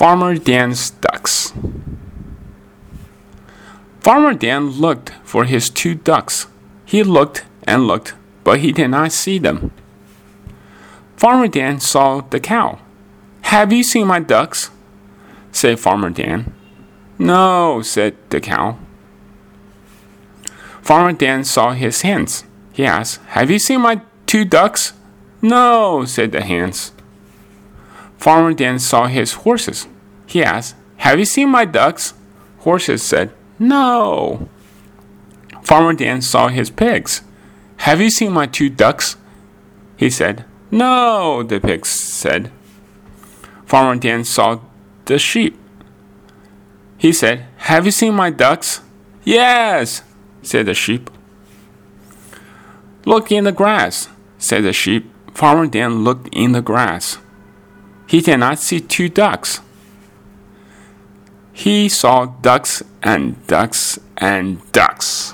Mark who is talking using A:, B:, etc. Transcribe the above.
A: Farmer Dan's ducks. Farmer Dan looked for his two ducks. He looked and looked, but he did not see them. Farmer Dan saw the cow. Have you seen my ducks? said Farmer Dan. No, said the cow. Farmer Dan saw his hens. He asked, Have you seen my two ducks? No, said the hens. Farmer Dan saw his horses. He asked, Have you seen my ducks? Horses said, No. Farmer Dan saw his pigs. Have you seen my two ducks? He said, No, the pigs said. Farmer Dan saw the sheep. He said, Have you seen my ducks? Yes, said the sheep. Look in the grass, said the sheep. Farmer Dan looked in the grass. He did not see two ducks. He saw ducks and ducks and ducks.